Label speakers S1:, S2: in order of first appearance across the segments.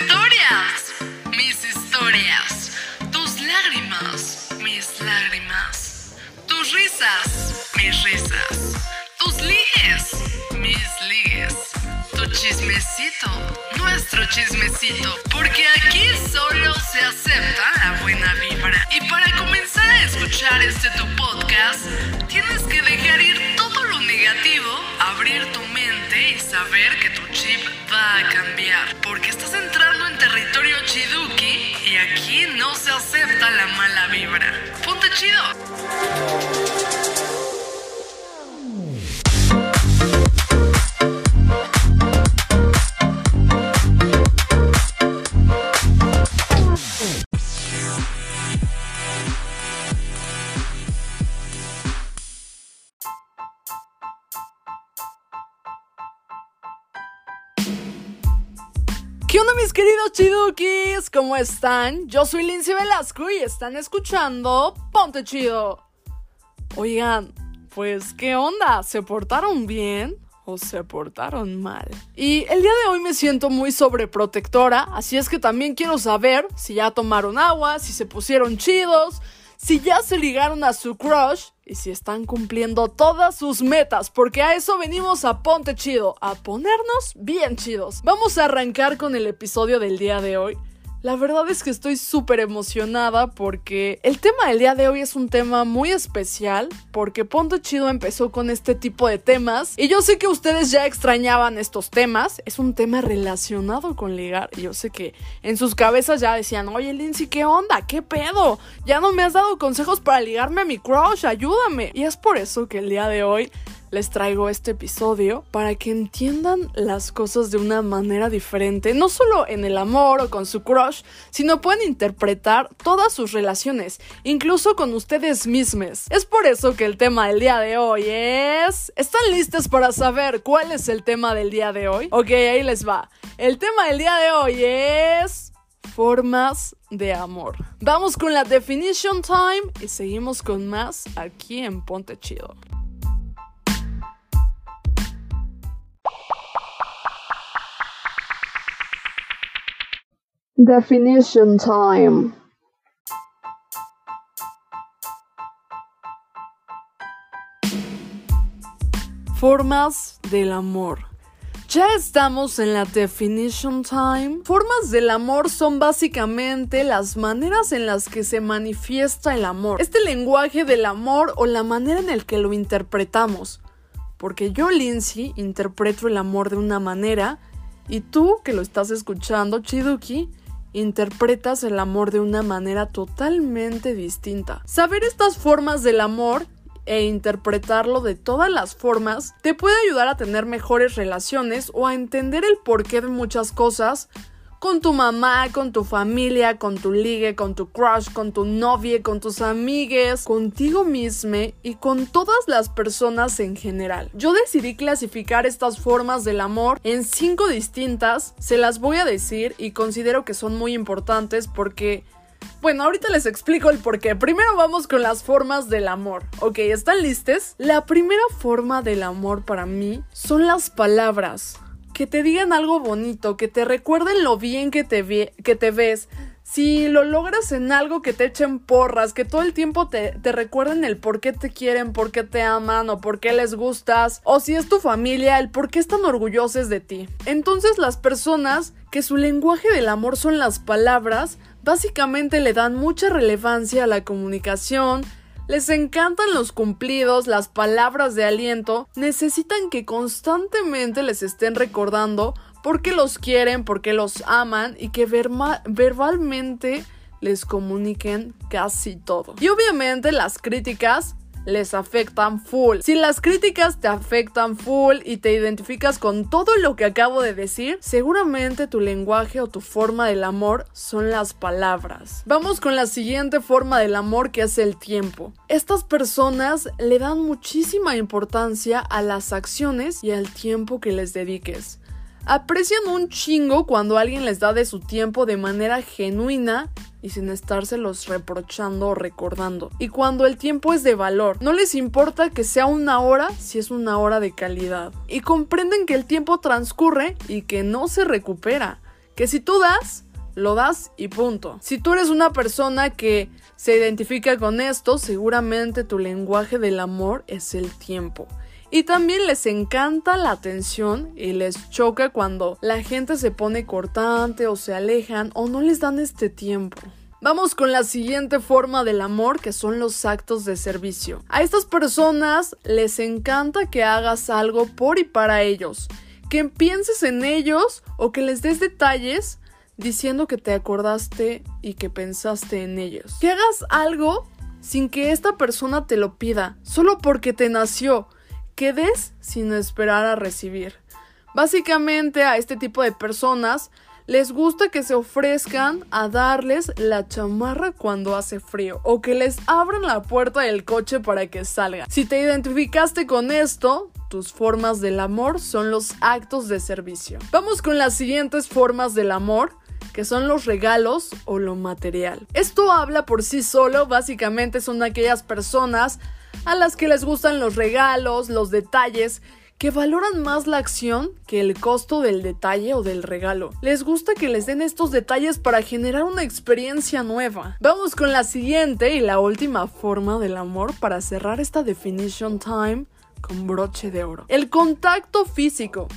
S1: historias, mis historias. Tus lágrimas, mis lágrimas. Tus risas, mis risas. Tus ligues, mis ligues. Tu chismecito, nuestro chismecito. Porque aquí solo se acepta la buena vibra. Y para comenzar a escuchar este tu podcast, tienes que dejar ir todo lo negativo, abrir tu mente y saber que tu chip va a cambiar. Porque estás entrando en territorio chiduki y aquí no se acepta la mala vibra. Ponte chido.
S2: Chidukis? ¿Cómo están? Yo soy Lindsay Velasco y están escuchando Ponte Chido. Oigan, pues ¿qué onda? ¿Se portaron bien o se portaron mal? Y el día de hoy me siento muy sobreprotectora, así es que también quiero saber si ya tomaron agua, si se pusieron chidos, si ya se ligaron a su crush y si están cumpliendo todas sus metas, porque a eso venimos a Ponte Chido, a ponernos bien chidos. Vamos a arrancar con el episodio del día de hoy. La verdad es que estoy súper emocionada porque el tema del día de hoy es un tema muy especial porque Ponte Chido empezó con este tipo de temas y yo sé que ustedes ya extrañaban estos temas, es un tema relacionado con ligar y yo sé que en sus cabezas ya decían, oye Lindsay, ¿qué onda? ¿Qué pedo? Ya no me has dado consejos para ligarme a mi crush, ayúdame. Y es por eso que el día de hoy les traigo este episodio para que entiendan las cosas de una manera diferente, no solo en el amor o con su crush, sino pueden interpretar todas sus relaciones, incluso con ustedes mismos. Es por eso que el tema del día de hoy es... ¿Están listos para saber cuál es el tema del día de hoy? Ok, ahí les va. El tema del día de hoy es... Formas de amor. Vamos con la definition time y seguimos con más aquí en Ponte Chido. Definition time. Formas del amor. Ya estamos en la definition time. Formas del amor son básicamente las maneras en las que se manifiesta el amor. Este lenguaje del amor o la manera en el que lo interpretamos. Porque yo, Lindsay, interpreto el amor de una manera y tú, que lo estás escuchando, Chiduki, interpretas el amor de una manera totalmente distinta. Saber estas formas del amor e interpretarlo de todas las formas te puede ayudar a tener mejores relaciones o a entender el porqué de muchas cosas con tu mamá, con tu familia, con tu ligue, con tu crush, con tu novia, con tus amigues, contigo mismo y con todas las personas en general. Yo decidí clasificar estas formas del amor en cinco distintas, se las voy a decir y considero que son muy importantes porque bueno, ahorita les explico el por qué. Primero vamos con las formas del amor. Ok, ¿están listes? La primera forma del amor para mí son las palabras. Que te digan algo bonito, que te recuerden lo bien que te, ves. Si lo logras en algo que te echen porras, que todo el tiempo te, te recuerden el por qué te quieren, por qué te aman o por qué les gustas, o si es tu familia, el por qué están orgullosos de ti. Entonces las personas que su lenguaje del amor son las palabras, básicamente le dan mucha relevancia a la comunicación, les encantan los cumplidos, las palabras de aliento, necesitan que constantemente les estén recordando por qué los quieren, por qué los aman y que verbalmente les comuniquen casi todo. Y obviamente las críticas les afectan full. Si las críticas te afectan full y te identificas con todo lo que acabo de decir, seguramente tu lenguaje o tu forma del amor son las palabras. Vamos con la siguiente forma del amor que es el tiempo. Estas personas le dan muchísima importancia a las acciones y al tiempo que les dediques. Aprecian un chingo cuando alguien les da de su tiempo de manera genuina y sin estárselos reprochando o recordando. Y cuando el tiempo es de valor, no les importa que sea una hora si es una hora de calidad. Y comprenden que el tiempo transcurre y que no se recupera que si tú das, lo das y punto. Si tú eres una persona que se identifica con esto, seguramente tu lenguaje del amor es el tiempo. Y también les encanta la atención y les choca cuando la gente se pone cortante o se alejan o no les dan este tiempo. Vamos con la siguiente forma del amor que son los actos de servicio. A estas personas les encanta que hagas algo por y para ellos, que pienses en ellos o que les des detalles diciendo que te acordaste y que pensaste en ellos. Que hagas algo sin que esta persona te lo pida, solo porque te nació que des sin esperar a recibir. Básicamente a este tipo de personas les gusta que se ofrezcan a darles la chamarra cuando hace frío o que les abran la puerta del coche para que salgan. Si te identificaste con esto, tus formas del amor son los actos de servicio. Vamos con las siguientes formas del amor que son los regalos o lo material. Esto habla por sí solo, básicamente son aquellas personas a las que les gustan los regalos, los detalles, que valoran más la acción que el costo del detalle o del regalo. Les gusta que les den estos detalles para generar una experiencia nueva. Vamos con la siguiente y la última forma del amor para cerrar esta definition time con broche de oro. El contacto físico.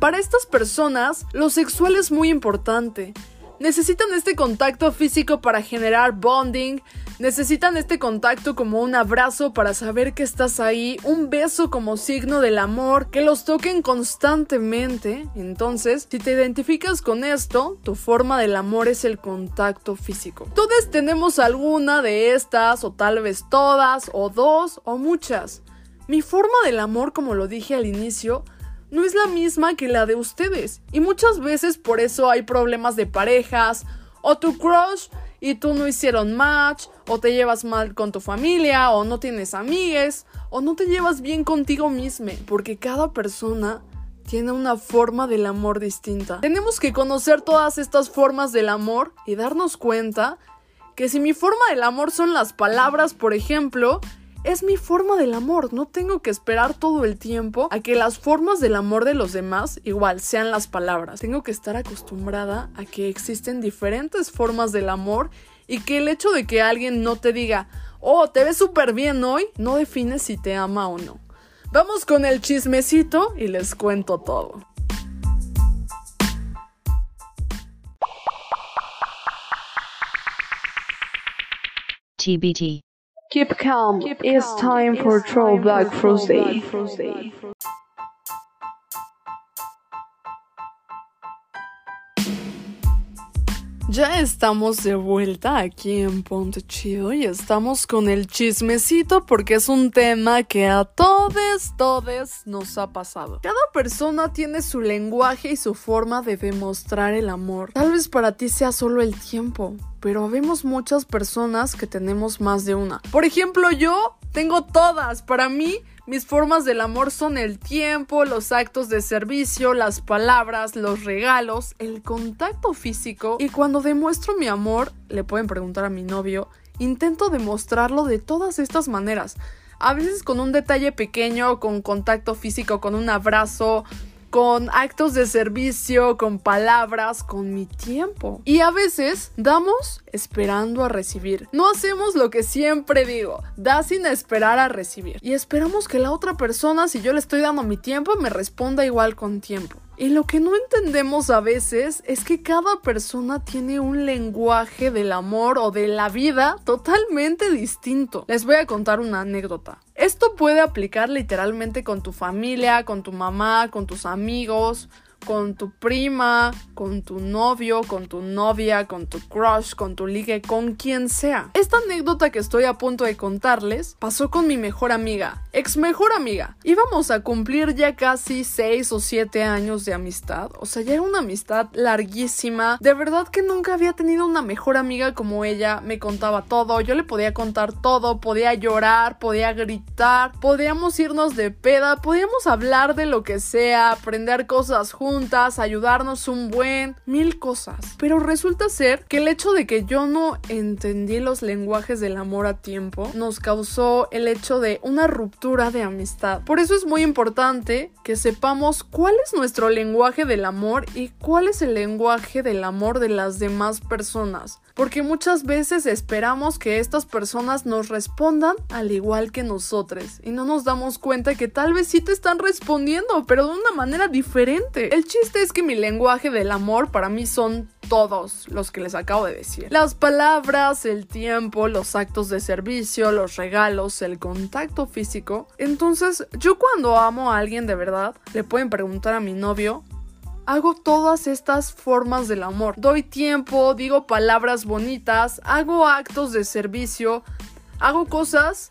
S2: Para estas personas, lo sexual es muy importante. Necesitan este contacto físico para generar bonding, necesitan este contacto como un abrazo para saber que estás ahí, un beso como signo del amor, que los toquen constantemente. Entonces, si te identificas con esto, tu forma del amor es el contacto físico. Todos tenemos alguna de estas, o tal vez todas, o dos, o muchas. Mi forma del amor, como lo dije al inicio, no es la misma que la de ustedes. Y muchas veces por eso hay problemas de parejas, o tu crush y tú no hicieron match, o te llevas mal con tu familia, o no tienes amigues, o no te llevas bien contigo mismo, porque cada persona tiene una forma del amor distinta. Tenemos que conocer todas estas formas del amor y darnos cuenta que si mi forma del amor son las palabras, por ejemplo, es mi forma del amor, no tengo que esperar todo el tiempo a que las formas del amor de los demás igual sean las palabras. Tengo que estar acostumbrada a que existen diferentes formas del amor y que el hecho de que alguien no te diga, oh, te ves súper bien hoy, no define si te ama o no. Vamos con el chismecito y les cuento todo.
S3: TBT.
S2: Keep calm. it's time for Throwback Thursday. Ya estamos de vuelta aquí en Ponte Chido y estamos con el chismecito porque es un tema que a todos, todos nos ha pasado. Cada persona tiene su lenguaje y su forma de demostrar el amor. Tal vez para ti sea solo el tiempo, pero vemos muchas personas que tenemos más de una. Por ejemplo, yo tengo todas. Para mí, mis formas del amor son el tiempo, los actos de servicio, las palabras, los regalos, el contacto físico. Y cuando demuestro mi amor, le pueden preguntar a mi novio, intento demostrarlo de todas estas maneras. A veces con un detalle pequeño, con contacto físico, con un abrazo, con actos de servicio, con palabras, con mi tiempo. Y a veces damos esperando a recibir. No hacemos lo que siempre digo, da sin esperar a recibir. Y esperamos que la otra persona, si yo le estoy dando mi tiempo, me responda igual con tiempo. Y lo que no entendemos a veces es que cada persona tiene un lenguaje del amor o de la vida totalmente distinto. Les voy a contar una anécdota. Esto puede aplicar literalmente con tu familia, con tu mamá, con tus amigos, con tu prima, con tu novio, con tu novia, con tu crush, con tu ligue, con quien sea. Esta anécdota que estoy a punto de contarles pasó con mi mejor amiga, ex mejor amiga. Íbamos a cumplir ya casi 6 o 7 años de amistad, o sea, ya era una amistad larguísima. De verdad que nunca había tenido una mejor amiga como ella, me contaba todo, yo le podía contar todo, podía llorar, podía gritar, podíamos irnos de peda, podíamos hablar de lo que sea, aprender cosas juntos ayudarnos un buen, mil cosas. Pero resulta ser que el hecho de que yo no entendí los lenguajes del amor a tiempo nos causó el hecho de una ruptura de amistad. Por eso es muy importante que sepamos cuál es nuestro lenguaje del amor y cuál es el lenguaje del amor de las demás personas. Porque muchas veces esperamos que estas personas nos respondan al igual que nosotros y no nos damos cuenta que tal vez sí te están respondiendo, pero de una manera diferente. El chiste es que mi lenguaje del amor para mí son todos los que les acabo de decir. Las palabras, el tiempo, los actos de servicio, los regalos, el contacto físico. Entonces, yo cuando amo a alguien de verdad, le pueden preguntar a mi novio, hago todas estas formas del amor. Doy tiempo, digo palabras bonitas, hago actos de servicio, hago cosas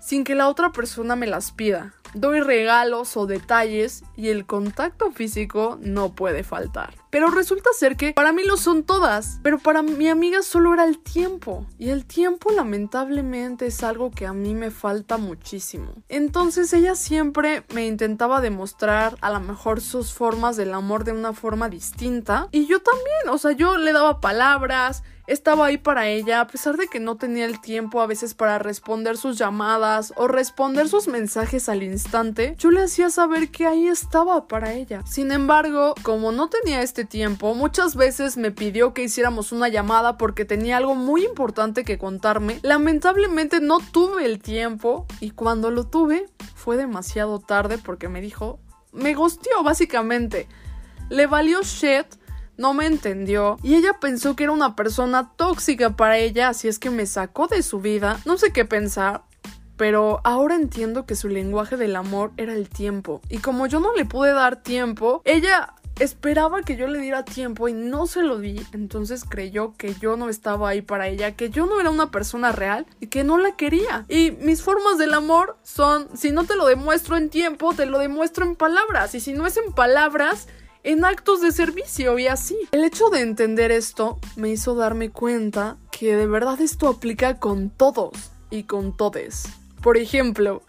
S2: sin que la otra persona me las pida. Doy regalos o detalles y el contacto físico no puede faltar. Pero resulta ser que para mí lo son todas, pero para mi amiga solo era el tiempo. Y el tiempo lamentablemente es algo que a mí me falta muchísimo. Entonces ella siempre me intentaba demostrar a lo mejor sus formas del amor de una forma distinta. Y yo también, o sea, yo le daba palabras, estaba ahí para ella, a pesar de que no tenía el tiempo a veces para responder sus llamadas o responder sus mensajes al instante, yo le hacía saber que ahí estaba para ella. Sin embargo, como no tenía este tiempo, muchas veces me pidió que hiciéramos una llamada porque tenía algo muy importante que contarme. Lamentablemente no tuve el tiempo y cuando lo tuve fue demasiado tarde porque me dijo, me gustió básicamente. Le valió shit no me entendió y ella pensó que era una persona tóxica para ella, así es que me sacó de su vida. No sé qué pensar, pero ahora entiendo que su lenguaje del amor era el tiempo. Y como yo no le pude dar tiempo, ella esperaba que yo le diera tiempo y no se lo di, entonces creyó que yo no estaba ahí para ella, que yo no era una persona real y que no la quería. Y mis formas del amor son, si no te lo demuestro en tiempo, te lo demuestro en palabras, y si no es en palabras, en actos de servicio y así. El hecho de entender esto me hizo darme cuenta que de verdad esto aplica con todos y con todes. Por ejemplo,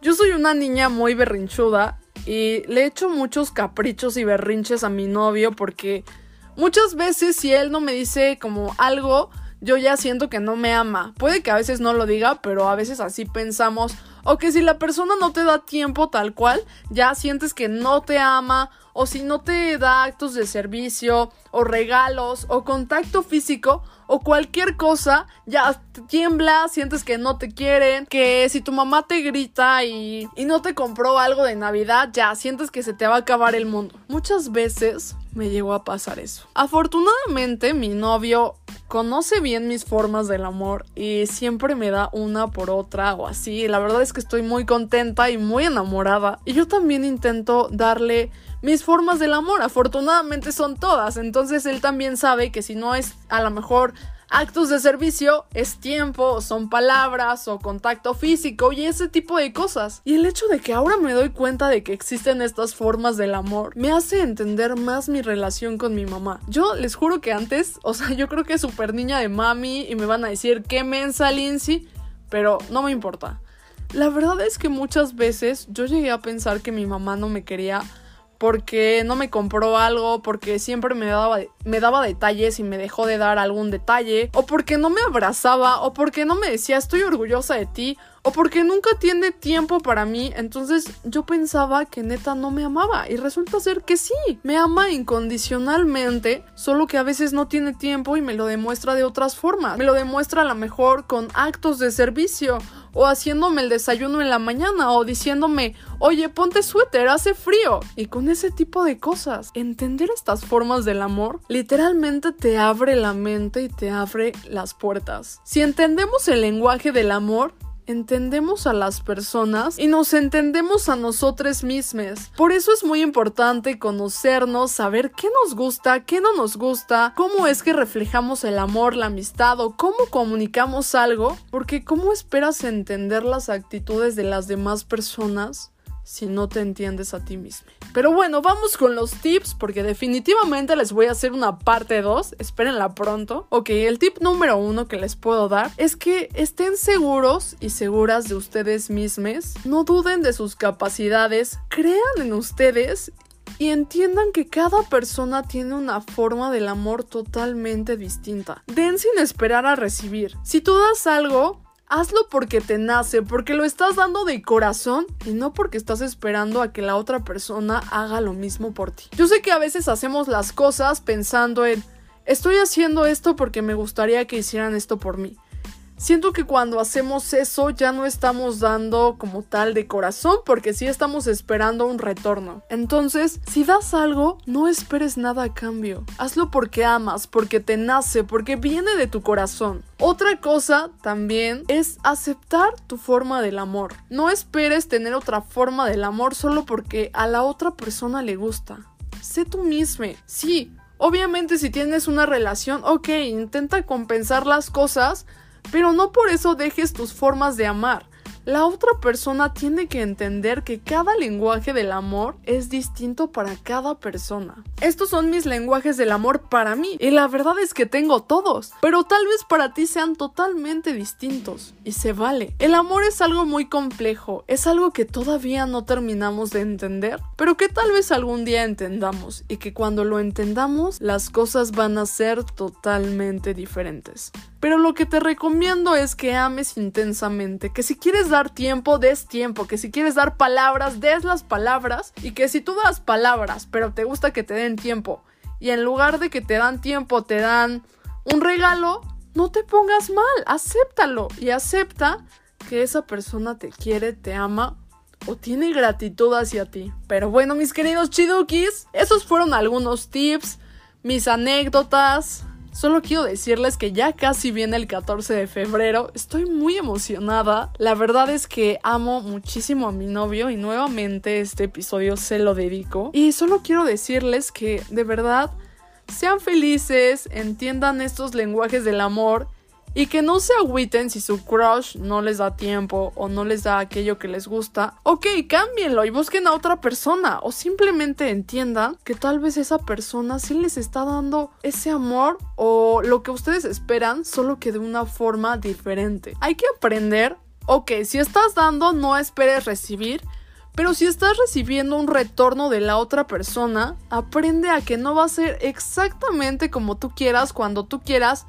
S2: yo soy una niña muy berrinchuda y le echo muchos caprichos y berrinches a mi novio porque muchas veces si él no me dice como algo, yo ya siento que no me ama. Puede que a veces no lo diga, pero a veces así pensamos. O que si la persona no te da tiempo tal cual, ya sientes que no te ama o si no te da actos de servicio o regalos o contacto físico o cualquier cosa, ya tiembla, sientes que no te quieren, que si tu mamá te grita y, y no te compró algo de Navidad, ya sientes que se te va a acabar el mundo. Muchas veces me llegó a pasar eso. Afortunadamente mi novio conoce bien mis formas del amor y siempre me da una por otra o así. La verdad es que estoy muy contenta y muy enamorada. Y yo también intento darle mis formas del amor. Afortunadamente son todas. Entonces él también sabe que si no es a lo mejor actos de servicio, es tiempo, son palabras o contacto físico y ese tipo de cosas. Y el hecho de que ahora me doy cuenta de que existen estas formas del amor me hace entender más mi relación con mi mamá. Yo les juro que antes, o sea, yo creo que es súper niña de mami y me van a decir qué mensa Lindsay, pero no me importa. La verdad es que muchas veces yo llegué a pensar que mi mamá no me quería porque no me compró algo, porque siempre me daba, me daba detalles y me dejó de dar algún detalle, o porque no me abrazaba, o porque no me decía estoy orgullosa de ti, o porque nunca tiene tiempo para mí, entonces yo pensaba que neta no me amaba y resulta ser que sí, me ama incondicionalmente, solo que a veces no tiene tiempo y me lo demuestra de otras formas, me lo demuestra a lo mejor con actos de servicio o haciéndome el desayuno en la mañana o diciéndome, oye, ponte suéter, hace frío. Y con ese tipo de cosas, entender estas formas del amor literalmente te abre la mente y te abre las puertas. Si entendemos el lenguaje del amor, entendemos a las personas y nos entendemos a nosotros mismos. Por eso es muy importante conocernos, saber qué nos gusta, qué no nos gusta, cómo es que reflejamos el amor, la amistad o cómo comunicamos algo, porque ¿cómo esperas entender las actitudes de las demás personas si no te entiendes a ti mismo. Pero bueno, vamos con los tips porque definitivamente les voy a hacer una parte 2, espérenla pronto. Ok, el tip número uno que les puedo dar es que estén seguros y seguras de ustedes mismos, no duden de sus capacidades, crean en ustedes y entiendan que cada persona tiene una forma del amor totalmente distinta. Den sin esperar a recibir. Si tú das algo, hazlo porque te nace, porque lo estás dando de corazón y no porque estás esperando a que la otra persona haga lo mismo por ti. Yo sé que a veces hacemos las cosas pensando en, estoy haciendo esto porque me gustaría que hicieran esto por mí. Siento que cuando hacemos eso ya no estamos dando como tal de corazón porque sí estamos esperando un retorno. Entonces, si das algo, no esperes nada a cambio. Hazlo porque amas, porque te nace, porque viene de tu corazón. Otra cosa también es aceptar tu forma del amor. No esperes tener otra forma del amor solo porque a la otra persona le gusta. Sé tú mismo. Sí, obviamente si tienes una relación, ok, intenta compensar las cosas pero no por eso dejes tus formas de amar. La otra persona tiene que entender que cada lenguaje del amor es distinto para cada persona. Estos son mis lenguajes del amor para mí y la verdad es que tengo todos, pero tal vez para ti sean totalmente distintos y se vale. El amor es algo muy complejo, es algo que todavía no terminamos de entender, pero que tal vez algún día entendamos y que cuando lo entendamos las cosas van a ser totalmente diferentes. Pero lo que te recomiendo es que ames intensamente, que si quieres dar tiempo, des tiempo, que si quieres dar palabras, des las palabras y que si tú das palabras, pero te gusta que te den tiempo y en lugar de que te dan tiempo te dan un regalo, no te pongas mal, acéptalo y acepta que esa persona te quiere, te ama o tiene gratitud hacia ti. Pero bueno, mis queridos chidukis, esos fueron algunos tips, mis anécdotas, Solo quiero decirles que ya casi viene el 14 de febrero, estoy muy emocionada, la verdad es que amo muchísimo a mi novio y nuevamente este episodio se lo dedico. Y solo quiero decirles que de verdad sean felices, entiendan estos lenguajes del amor y que no se agüiten si su crush no les da tiempo o no les da aquello que les gusta. Ok, cámbienlo y busquen a otra persona. O simplemente entiendan que tal vez esa persona sí les está dando ese amor o lo que ustedes esperan, solo que de una forma diferente. Hay que aprender. Ok, si estás dando, no esperes recibir. Pero si estás recibiendo un retorno de la otra persona, aprende a que no va a ser exactamente como tú quieras cuando tú quieras,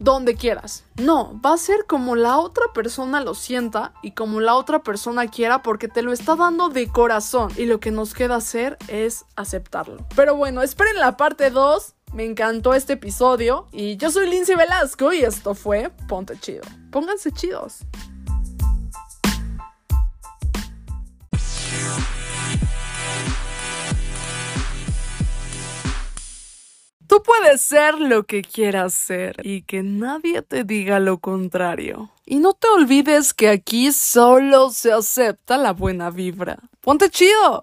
S2: donde quieras. No, va a ser como la otra persona lo sienta y como la otra persona quiera porque te lo está dando de corazón y lo que nos queda hacer es aceptarlo. Pero bueno, esperen la parte 2. Me encantó este episodio y yo soy Lindsay Velasco y esto fue Ponte Chido. Pónganse chidos. Tú puedes ser lo que quieras ser y que nadie te diga lo contrario. Y no te olvides que aquí solo se acepta la buena vibra. ¡Ponte chido!